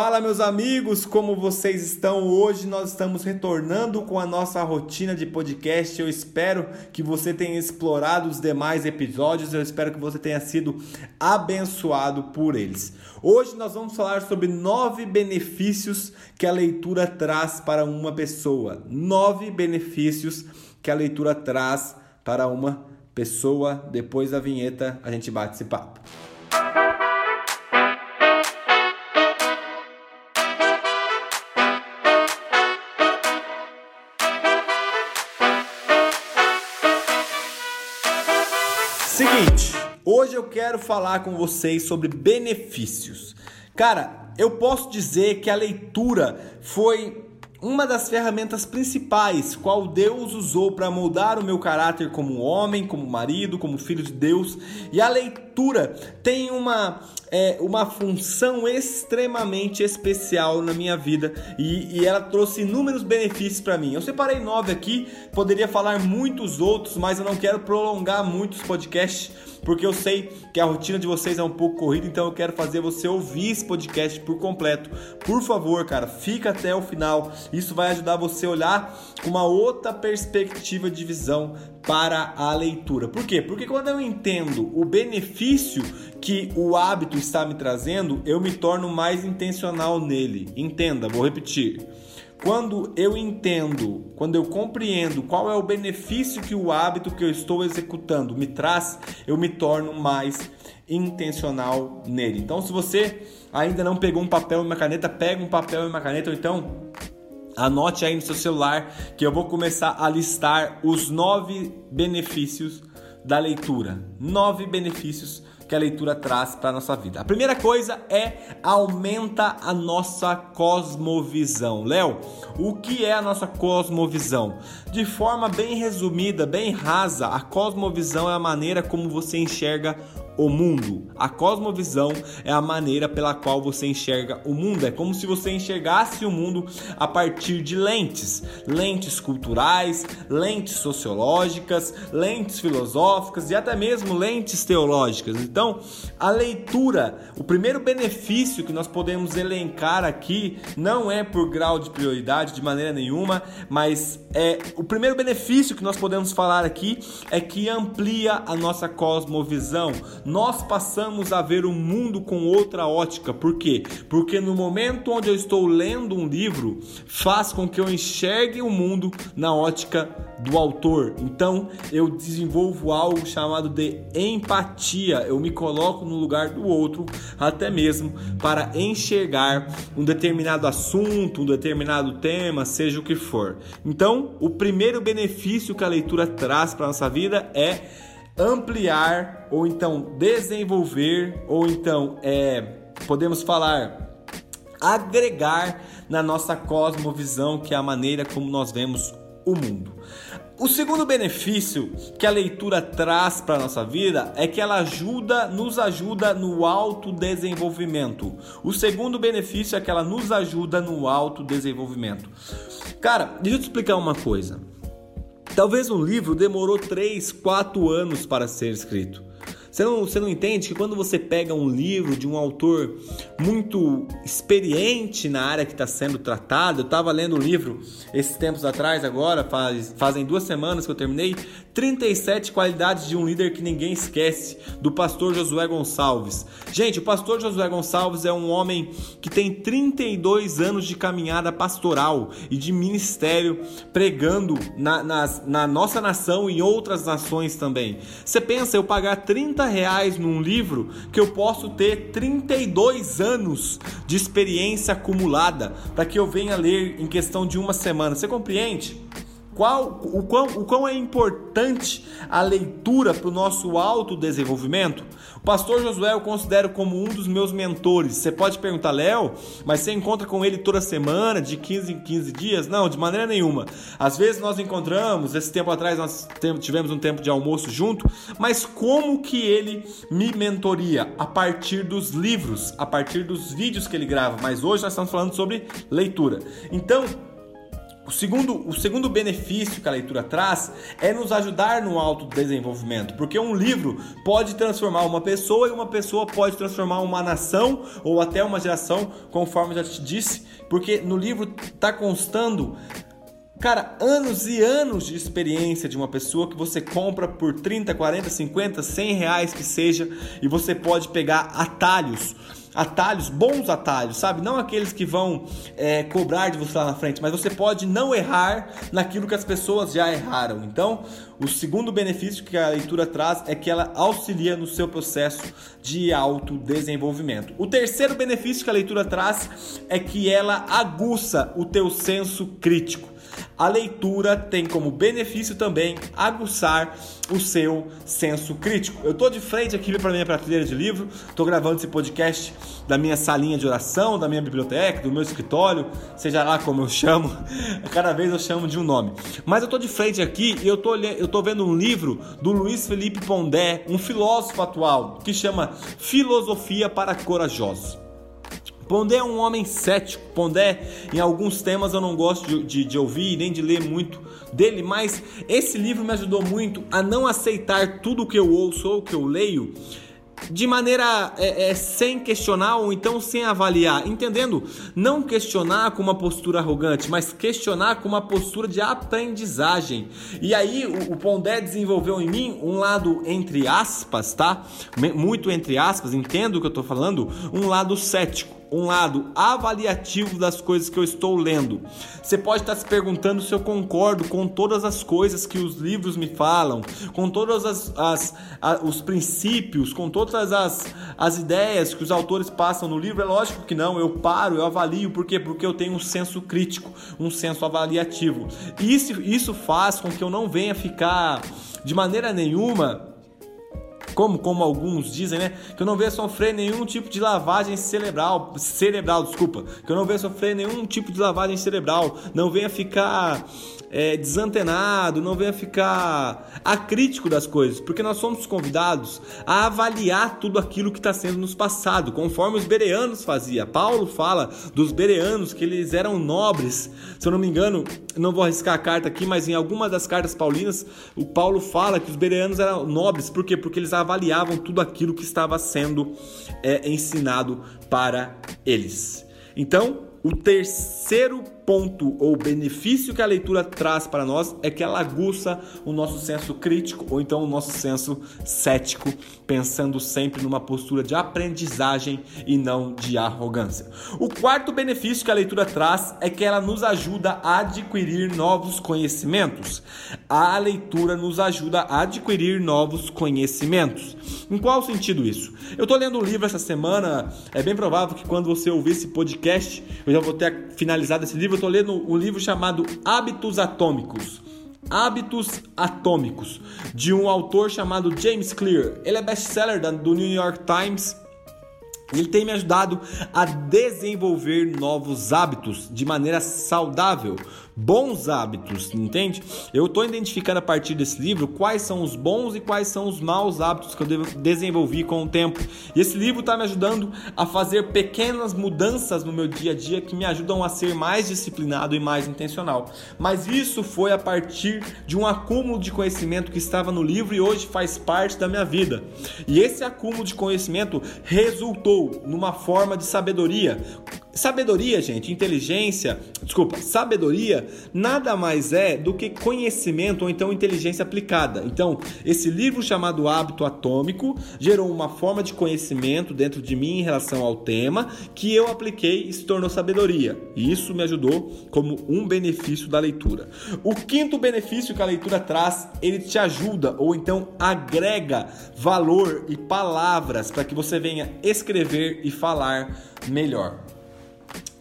Fala, meus amigos, como vocês estão? Hoje nós estamos retornando com a nossa rotina de podcast. Eu espero que você tenha explorado os demais episódios, eu espero que você tenha sido abençoado por eles. Hoje nós vamos falar sobre nove benefícios que a leitura traz para uma pessoa. Nove benefícios que a leitura traz para uma pessoa. Depois da vinheta, a gente bate esse papo. Seguinte, hoje eu quero falar com vocês sobre benefícios. Cara, eu posso dizer que a leitura foi uma das ferramentas principais qual Deus usou para moldar o meu caráter como homem, como marido, como filho de Deus. E a leitura tem uma, é, uma função extremamente especial na minha vida e, e ela trouxe inúmeros benefícios para mim. Eu separei nove aqui, poderia falar muitos outros, mas eu não quero prolongar muitos podcasts porque eu sei que a rotina de vocês é um pouco corrida, então eu quero fazer você ouvir esse podcast por completo. Por favor, cara, fica até o final. Isso vai ajudar você a olhar com uma outra perspectiva de visão para a leitura. Por quê? Porque quando eu entendo o benefício que o hábito está me trazendo, eu me torno mais intencional nele. Entenda, vou repetir. Quando eu entendo, quando eu compreendo qual é o benefício que o hábito que eu estou executando me traz, eu me torno mais intencional nele. Então, se você ainda não pegou um papel e uma caneta, pega um papel e uma caneta, ou então anote aí no seu celular que eu vou começar a listar os nove benefícios da leitura. Nove benefícios que a leitura traz para a nossa vida. A primeira coisa é aumenta a nossa cosmovisão. Léo, o que é a nossa cosmovisão? De forma bem resumida, bem rasa, a cosmovisão é a maneira como você enxerga o mundo. A cosmovisão é a maneira pela qual você enxerga o mundo. É como se você enxergasse o mundo a partir de lentes, lentes culturais, lentes sociológicas, lentes filosóficas e até mesmo lentes teológicas. Então, a leitura, o primeiro benefício que nós podemos elencar aqui não é por grau de prioridade de maneira nenhuma, mas é o primeiro benefício que nós podemos falar aqui é que amplia a nossa cosmovisão nós passamos a ver o mundo com outra ótica. Por quê? Porque no momento onde eu estou lendo um livro, faz com que eu enxergue o mundo na ótica do autor. Então, eu desenvolvo algo chamado de empatia. Eu me coloco no lugar do outro, até mesmo para enxergar um determinado assunto, um determinado tema, seja o que for. Então, o primeiro benefício que a leitura traz para nossa vida é ampliar ou então desenvolver ou então é, podemos falar agregar na nossa cosmovisão, que é a maneira como nós vemos o mundo. O segundo benefício que a leitura traz para a nossa vida é que ela ajuda, nos ajuda no autodesenvolvimento. O segundo benefício é que ela nos ajuda no autodesenvolvimento. Cara, deixa eu te explicar uma coisa. Talvez um livro demorou 3, 4 anos para ser escrito. Você não, você não entende que quando você pega um livro de um autor muito experiente na área que está sendo tratado, eu estava lendo o livro esses tempos atrás, agora, faz, fazem duas semanas que eu terminei, 37 qualidades de um líder que ninguém esquece, do pastor Josué Gonçalves. Gente, o pastor Josué Gonçalves é um homem que tem 32 anos de caminhada pastoral e de ministério pregando na, na, na nossa nação e em outras nações também. Você pensa eu pagar 30 reais num livro que eu posso ter 32 anos de experiência acumulada para que eu venha ler em questão de uma semana. Você compreende? Qual, o, quão, o quão é importante a leitura para o nosso autodesenvolvimento? O pastor Josué eu considero como um dos meus mentores. Você pode perguntar, Léo, mas você encontra com ele toda semana, de 15 em 15 dias? Não, de maneira nenhuma. Às vezes nós encontramos, esse tempo atrás nós tivemos um tempo de almoço junto, mas como que ele me mentoria? A partir dos livros, a partir dos vídeos que ele grava. Mas hoje nós estamos falando sobre leitura. Então, O segundo, o segundo benefício que a leitura traz é nos ajudar no autodesenvolvimento, porque um livro pode transformar uma pessoa e uma pessoa pode transformar uma nação ou até uma geração, conforme já te disse, porque no livro está constando Cara, anos e anos de experiência de uma pessoa que você compra por 30, 40, 50, 100 reais que seja, e você pode pegar atalhos atalhos, bons atalhos, sabe? Não aqueles que vão é, cobrar de você lá na frente, mas você pode não errar naquilo que as pessoas já erraram. Então, o segundo benefício que a leitura traz é que ela auxilia no seu processo de autodesenvolvimento. O terceiro benefício que a leitura traz é que ela aguça o teu senso crítico. A leitura tem como benefício também aguçar o seu senso crítico. Eu estou de frente aqui para minha prateleira de livro, estou gravando esse podcast da minha salinha de oração, da minha biblioteca, do meu escritório, seja lá como eu chamo, cada vez eu chamo de um nome. Mas eu estou de frente aqui e eu tô, eu tô vendo um livro do Luiz Felipe Pondé, um filósofo atual, que chama Filosofia para Corajosos. Pondé é um homem cético. Pondé, em alguns temas eu não gosto de, de, de, ouvir nem de ler muito dele, mas esse livro me ajudou muito a não aceitar tudo que eu ouço ou que eu leio de maneira é, é, sem questionar ou então sem avaliar, entendendo? Não questionar com uma postura arrogante, mas questionar com uma postura de aprendizagem. E aí o, o Pondé desenvolveu em mim um lado entre aspas, tá? Muito entre aspas, entendo o que eu estou falando, um lado cético um lado avaliativo das coisas que eu estou lendo. Você pode estar se perguntando se eu concordo com todas as coisas que os livros me falam, com todos as, as, os princípios, com todas as, as ideias que os autores passam no livro. É lógico que não, eu paro, eu avalio, por quê? Porque eu tenho um senso crítico, um senso avaliativo. Isso, isso faz com que eu não venha ficar de maneira nenhuma como, como alguns dizem, né? Que eu não venha sofrer nenhum tipo de lavagem cerebral, cerebral, desculpa, que eu não venha sofrer nenhum tipo de lavagem cerebral, não venha ficar é, desantenado, não venha ficar acrítico das coisas, porque nós somos convidados a avaliar tudo aquilo que está sendo nos passado, conforme os bereanos fazia. Paulo fala dos bereanos que eles eram nobres. Se eu não me engano, não vou arriscar a carta aqui, mas em alguma das cartas paulinas, o Paulo fala que os bereanos eram nobres, por quê? Porque eles avaliavam tudo aquilo que estava sendo é, ensinado para eles. Então, o terceiro ponto ou benefício que a leitura traz para nós é que ela aguça o nosso senso crítico ou então o nosso senso cético, pensando sempre numa postura de aprendizagem e não de arrogância. O quarto benefício que a leitura traz é que ela nos ajuda a adquirir novos conhecimentos. A leitura nos ajuda a adquirir novos conhecimentos. Em qual sentido isso? Eu estou lendo um livro essa semana, é bem provável que quando você ouvir esse podcast, eu já vou ter finalizado esse livro estou lendo um livro chamado Hábitos Atômicos. Hábitos Atômicos, de um autor chamado James Clear. Ele é best-seller do New York Times. Ele tem me ajudado a desenvolver novos hábitos de maneira saudável, bons hábitos, entende? Eu estou identificando a partir desse livro quais são os bons e quais são os maus hábitos que eu desenvolvi com o tempo. E esse livro está me ajudando a fazer pequenas mudanças no meu dia a dia que me ajudam a ser mais disciplinado e mais intencional. Mas isso foi a partir de um acúmulo de conhecimento que estava no livro e hoje faz parte da minha vida. E esse acúmulo de conhecimento resultou numa forma de sabedoria Sabedoria, gente, inteligência, desculpa, sabedoria nada mais é do que conhecimento ou então inteligência aplicada. Então, esse livro chamado Hábito Atômico gerou uma forma de conhecimento dentro de mim em relação ao tema que eu apliquei e se tornou sabedoria. E isso me ajudou como um benefício da leitura. O quinto benefício que a leitura traz, ele te ajuda ou então agrega valor e palavras para que você venha escrever e falar melhor.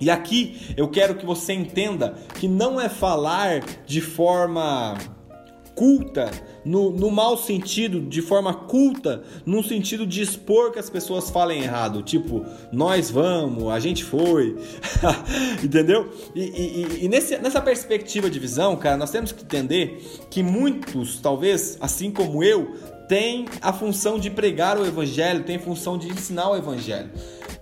E aqui eu quero que você entenda que não é falar de forma culta, no, no mau sentido, de forma culta, no sentido de expor que as pessoas falem errado, tipo, nós vamos, a gente foi, entendeu? E, e, e nesse, nessa perspectiva de visão, cara, nós temos que entender que muitos, talvez, assim como eu, têm a função de pregar o evangelho, têm a função de ensinar o evangelho.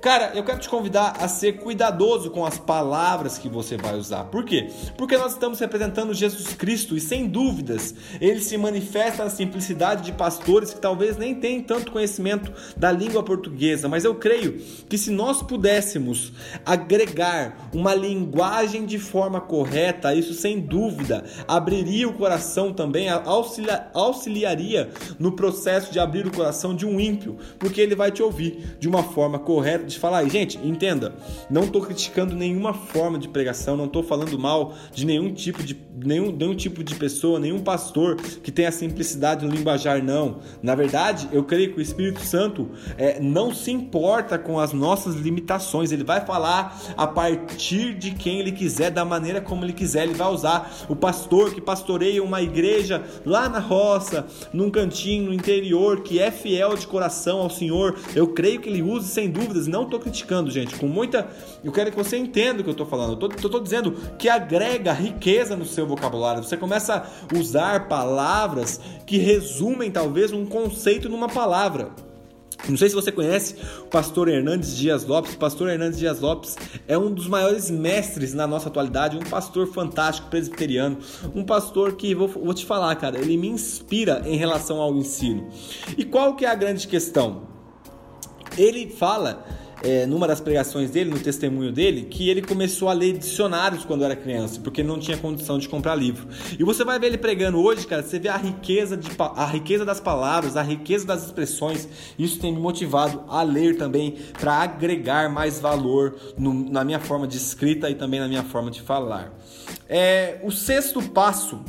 Cara, eu quero te convidar a ser cuidadoso com as palavras que você vai usar. Por quê? Porque nós estamos representando Jesus Cristo e sem dúvidas ele se manifesta na simplicidade de pastores que talvez nem tenham tanto conhecimento da língua portuguesa, mas eu creio que se nós pudéssemos agregar uma linguagem de forma correta, isso sem dúvida abriria o coração também, auxilia, auxiliaria no processo de abrir o coração de um ímpio, porque ele vai te ouvir de uma forma correta de falar. E, gente, entenda, não estou criticando nenhuma forma de pregação, não estou falando mal de nenhum tipo de nenhum, nenhum tipo de pessoa, nenhum pastor que tenha simplicidade no linguajar, não. Na verdade, eu creio que o Espírito Santo é, não se importa com as nossas limitações, ele vai falar a partir de quem ele quiser, da maneira como ele quiser, ele vai usar o pastor que pastoreia uma igreja lá na roça, num cantinho no interior, que é fiel de coração ao Senhor. Eu creio que ele use sem dúvidas, não estou criticando, gente, com muita. Eu quero que você entenda o que eu estou falando. Eu estou dizendo que agrega riqueza no seu vocabulário. Você começa a usar palavras que resumem talvez um conceito numa palavra. Não sei se você conhece o pastor Hernandes Dias Lopes. O pastor Hernandes Dias Lopes é um dos maiores mestres na nossa atualidade, um pastor fantástico, presbiteriano, um pastor que, vou, vou te falar, cara, ele me inspira em relação ao ensino. E qual que é a grande questão? Ele fala é, numa das pregações dele, no testemunho dele, que ele começou a ler dicionários quando era criança, porque não tinha condição de comprar livro. E você vai ver ele pregando hoje, cara, você vê a riqueza, de, a riqueza das palavras, a riqueza das expressões. Isso tem me motivado a ler também para agregar mais valor no, na minha forma de escrita e também na minha forma de falar. É, o sexto passo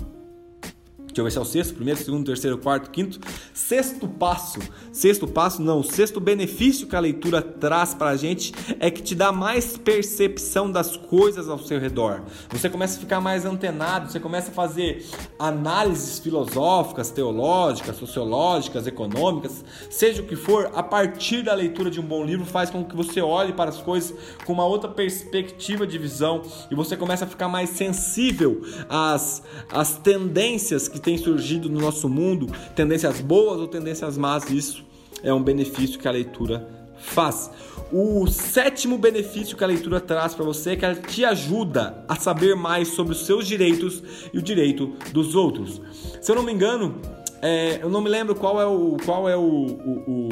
Deixa eu ver se é o sexto, primeiro, segundo, terceiro, quarto, quinto. Sexto passo. Sexto passo, não. Sexto benefício que a leitura traz para a gente é que te dá mais percepção das coisas ao seu redor. Você começa a ficar mais antenado, você começa a fazer análises filosóficas, teológicas, sociológicas, econômicas, seja o que for, a partir da leitura de um bom livro faz com que você olhe para as coisas com uma outra perspectiva de visão e você começa a ficar mais sensível às, às tendências que tem surgido no nosso mundo, tendências boas ou tendências más, isso é um benefício que a leitura faz. O sétimo benefício que a leitura traz para você é que ela te ajuda a saber mais sobre os seus direitos e o direito dos outros. Se eu não me engano, é, eu não me lembro qual é o qual é o, o, o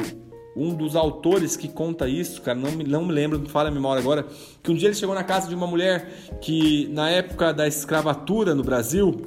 um dos autores que conta isso, cara, não me, não me lembro, não fala a memória agora, que um dia ele chegou na casa de uma mulher que na época da escravatura no Brasil,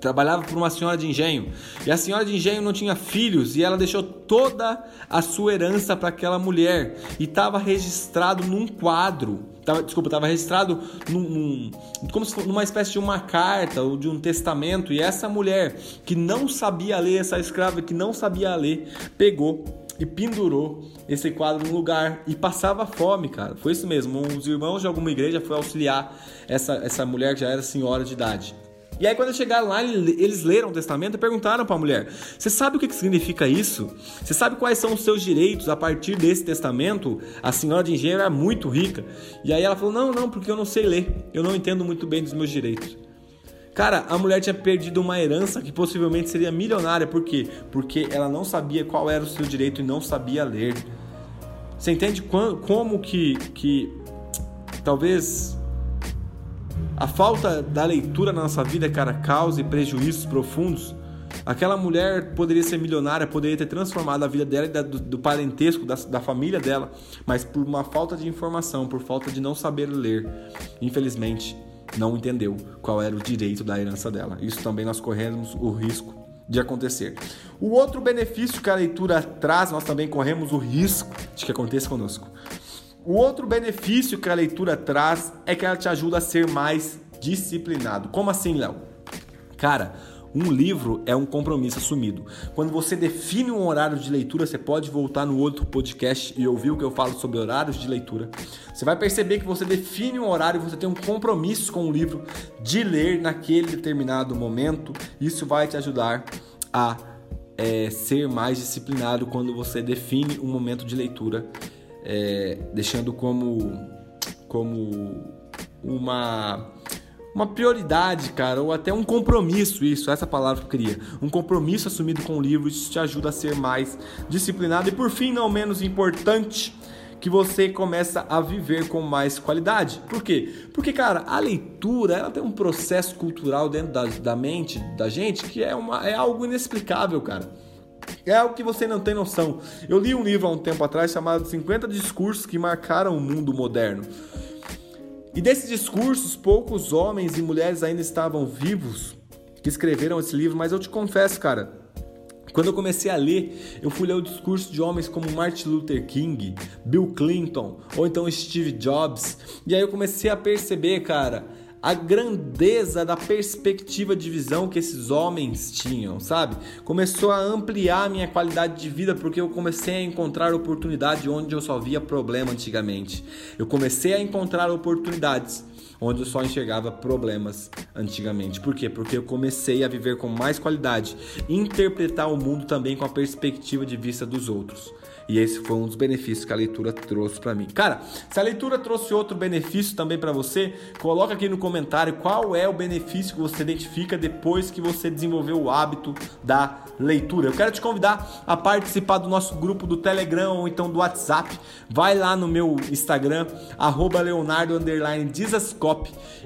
trabalhava para uma senhora de engenho. E a senhora de engenho não tinha filhos e ela deixou toda a sua herança para aquela mulher e estava registrado num quadro. Tava, desculpa, estava registrado num, num, como se numa espécie de uma carta ou de um testamento. E essa mulher que não sabia ler, essa escrava que não sabia ler, pegou e pendurou esse quadro no lugar e passava fome, cara. Foi isso mesmo. Os irmãos de alguma igreja foi auxiliar essa, essa mulher que já era senhora de idade. E aí, quando chegaram lá, eles leram o testamento e perguntaram para a mulher: Você sabe o que significa isso? Você sabe quais são os seus direitos a partir desse testamento? A senhora de engenheiro era muito rica. E aí ela falou: Não, não, porque eu não sei ler. Eu não entendo muito bem dos meus direitos. Cara, a mulher tinha perdido uma herança que possivelmente seria milionária. Por quê? Porque ela não sabia qual era o seu direito e não sabia ler. Você entende como que, que talvez a falta da leitura na nossa vida, cara, causa prejuízos profundos. Aquela mulher poderia ser milionária, poderia ter transformado a vida dela e do, do parentesco, da, da família dela, mas por uma falta de informação, por falta de não saber ler, infelizmente, não entendeu qual era o direito da herança dela. Isso também nós corremos o risco de acontecer. O outro benefício que a leitura traz, nós também corremos o risco de que aconteça conosco. O outro benefício que a leitura traz é que ela te ajuda a ser mais disciplinado. Como assim, Léo? Cara, um livro é um compromisso assumido. Quando você define um horário de leitura, você pode voltar no outro podcast e ouvir o que eu falo sobre horários de leitura. Você vai perceber que você define um horário, você tem um compromisso com o livro de ler naquele determinado momento. Isso vai te ajudar a é, ser mais disciplinado quando você define um momento de leitura é, deixando como, como uma, uma prioridade, cara, ou até um compromisso, isso, essa palavra que eu queria. Um compromisso assumido com o livro, isso te ajuda a ser mais disciplinado. E por fim, não menos importante, que você começa a viver com mais qualidade. Por quê? Porque, cara, a leitura ela tem um processo cultural dentro da, da mente da gente que é, uma, é algo inexplicável, cara. É algo que você não tem noção. Eu li um livro há um tempo atrás chamado 50 Discursos que Marcaram o Mundo Moderno. E desses discursos, poucos homens e mulheres ainda estavam vivos que escreveram esse livro, mas eu te confesso, cara, quando eu comecei a ler, eu fui ler o discurso de homens como Martin Luther King, Bill Clinton ou então Steve Jobs, e aí eu comecei a perceber, cara, a grandeza da perspectiva de visão que esses homens tinham, sabe? Começou a ampliar a minha qualidade de vida porque eu comecei a encontrar oportunidade onde eu só via problema antigamente. Eu comecei a encontrar oportunidades onde eu só enxergava problemas antigamente. Por quê? Porque eu comecei a viver com mais qualidade, interpretar o mundo também com a perspectiva de vista dos outros. E esse foi um dos benefícios que a leitura trouxe para mim. Cara, se a leitura trouxe outro benefício também para você, coloca aqui no comentário qual é o benefício que você identifica depois que você desenvolveu o hábito da leitura. Eu quero te convidar a participar do nosso grupo do Telegram ou então do WhatsApp. Vai lá no meu Instagram, Leonardo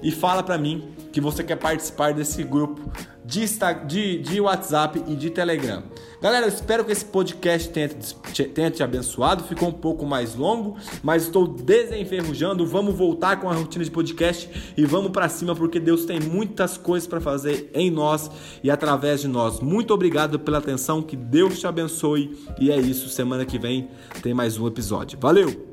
e fala para mim que você quer participar desse grupo de, de, de WhatsApp e de Telegram. Galera, eu espero que esse podcast tenha te, tenha te abençoado. Ficou um pouco mais longo, mas estou desenferrujando. Vamos voltar com a rotina de podcast e vamos para cima porque Deus tem muitas coisas para fazer em nós e através de nós. Muito obrigado pela atenção, que Deus te abençoe e é isso. Semana que vem tem mais um episódio. Valeu!